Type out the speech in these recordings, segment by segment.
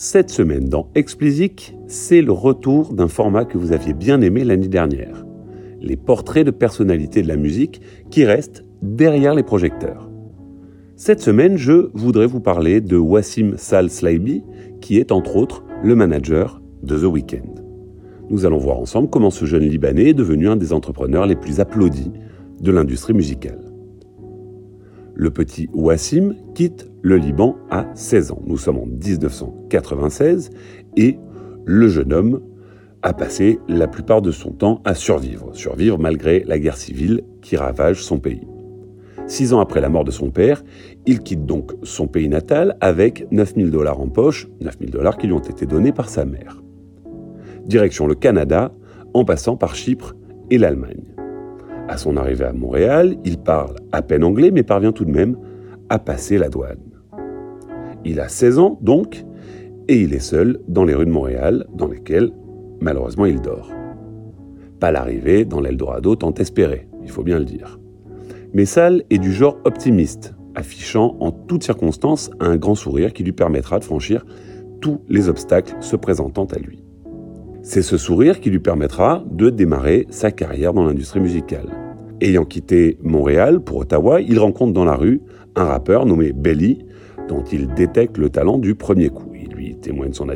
Cette semaine dans Explicit, c'est le retour d'un format que vous aviez bien aimé l'année dernière. Les portraits de personnalités de la musique qui restent derrière les projecteurs. Cette semaine, je voudrais vous parler de Wassim Sal Slaibi, qui est entre autres le manager de The Weeknd. Nous allons voir ensemble comment ce jeune Libanais est devenu un des entrepreneurs les plus applaudis de l'industrie musicale. Le petit Wassim quitte le Liban à 16 ans. Nous sommes en 1996 et le jeune homme a passé la plupart de son temps à survivre, survivre malgré la guerre civile qui ravage son pays. Six ans après la mort de son père, il quitte donc son pays natal avec 9000 dollars en poche, 9000 dollars qui lui ont été donnés par sa mère. Direction le Canada, en passant par Chypre et l'Allemagne. À son arrivée à Montréal, il parle à peine anglais, mais parvient tout de même à passer la douane. Il a 16 ans donc, et il est seul dans les rues de Montréal, dans lesquelles, malheureusement, il dort. Pas l'arrivée dans l'Eldorado tant espéré, il faut bien le dire. Mais Sal est du genre optimiste, affichant en toutes circonstances un grand sourire qui lui permettra de franchir tous les obstacles se présentant à lui. C'est ce sourire qui lui permettra de démarrer sa carrière dans l'industrie musicale. Ayant quitté Montréal pour Ottawa, il rencontre dans la rue un rappeur nommé Belly, dont il détecte le talent du premier coup. Il lui témoigne son,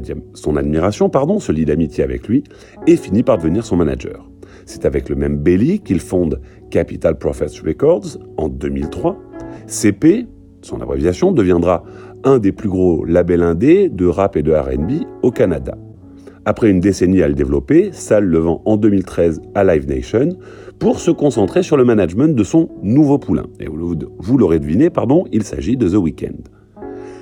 admiration, pardon, se lie d'amitié avec lui et finit par devenir son manager. C'est avec le même Belly qu'il fonde Capital Profits Records en 2003. CP, son abréviation, deviendra un des plus gros labels indés de rap et de RB au Canada. Après une décennie à le développer, Sal le vend en 2013 à Live Nation pour se concentrer sur le management de son nouveau poulain. Et vous l'aurez deviné, pardon, il s'agit de The Weeknd.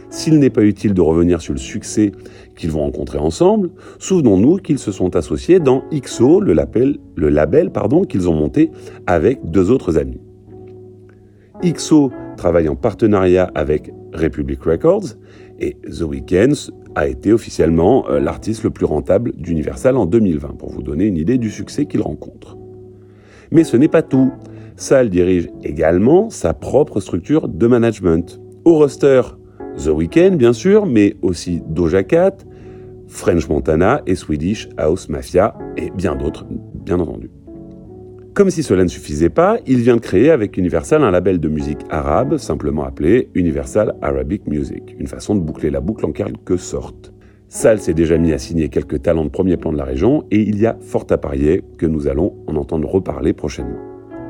S'il n'est pas utile de revenir sur le succès qu'ils vont rencontrer ensemble, souvenons-nous qu'ils se sont associés dans XO, le label, qu'ils ont monté avec deux autres amis. XO travaille en partenariat avec Republic Records et The Weeknd a été officiellement euh, l'artiste le plus rentable d'Universal en 2020, pour vous donner une idée du succès qu'il rencontre. Mais ce n'est pas tout. Sal dirige également sa propre structure de management. Au roster The Weeknd, bien sûr, mais aussi Doja Cat, French Montana et Swedish House Mafia, et bien d'autres, bien entendu. Comme si cela ne suffisait pas, il vient de créer avec Universal un label de musique arabe, simplement appelé Universal Arabic Music, une façon de boucler la boucle en quelque sorte. Sal s'est déjà mis à signer quelques talents de premier plan de la région et il y a fort à parier que nous allons en entendre reparler prochainement.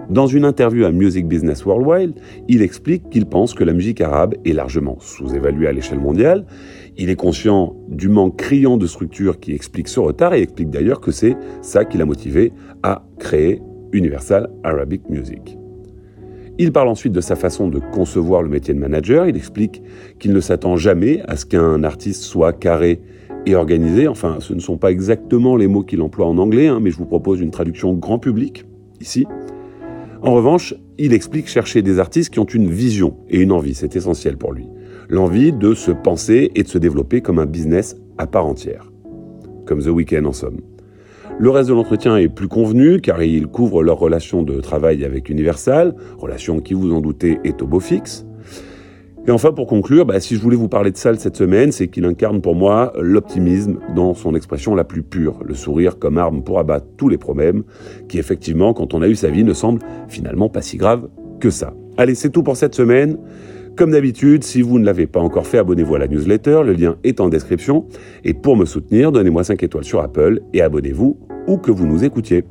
Dans une interview à Music Business Worldwide, il explique qu'il pense que la musique arabe est largement sous-évaluée à l'échelle mondiale. Il est conscient du manque criant de structures qui explique ce retard et explique d'ailleurs que c'est ça qui l'a motivé à créer Universal Arabic Music. Il parle ensuite de sa façon de concevoir le métier de manager. Il explique qu'il ne s'attend jamais à ce qu'un artiste soit carré et organisé. Enfin, ce ne sont pas exactement les mots qu'il emploie en anglais, hein, mais je vous propose une traduction grand public ici. En revanche, il explique chercher des artistes qui ont une vision et une envie, c'est essentiel pour lui. L'envie de se penser et de se développer comme un business à part entière. Comme The Weeknd en somme. Le reste de l'entretien est plus convenu car il couvre leur relation de travail avec Universal, relation qui vous en doutez est au beau fixe. Et enfin, pour conclure, bah, si je voulais vous parler de Sal cette semaine, c'est qu'il incarne pour moi l'optimisme dans son expression la plus pure, le sourire comme arme pour abattre tous les problèmes, qui effectivement, quand on a eu sa vie, ne semble finalement pas si grave que ça. Allez, c'est tout pour cette semaine. Comme d'habitude, si vous ne l'avez pas encore fait, abonnez-vous à la newsletter, le lien est en description. Et pour me soutenir, donnez-moi 5 étoiles sur Apple et abonnez-vous où que vous nous écoutiez.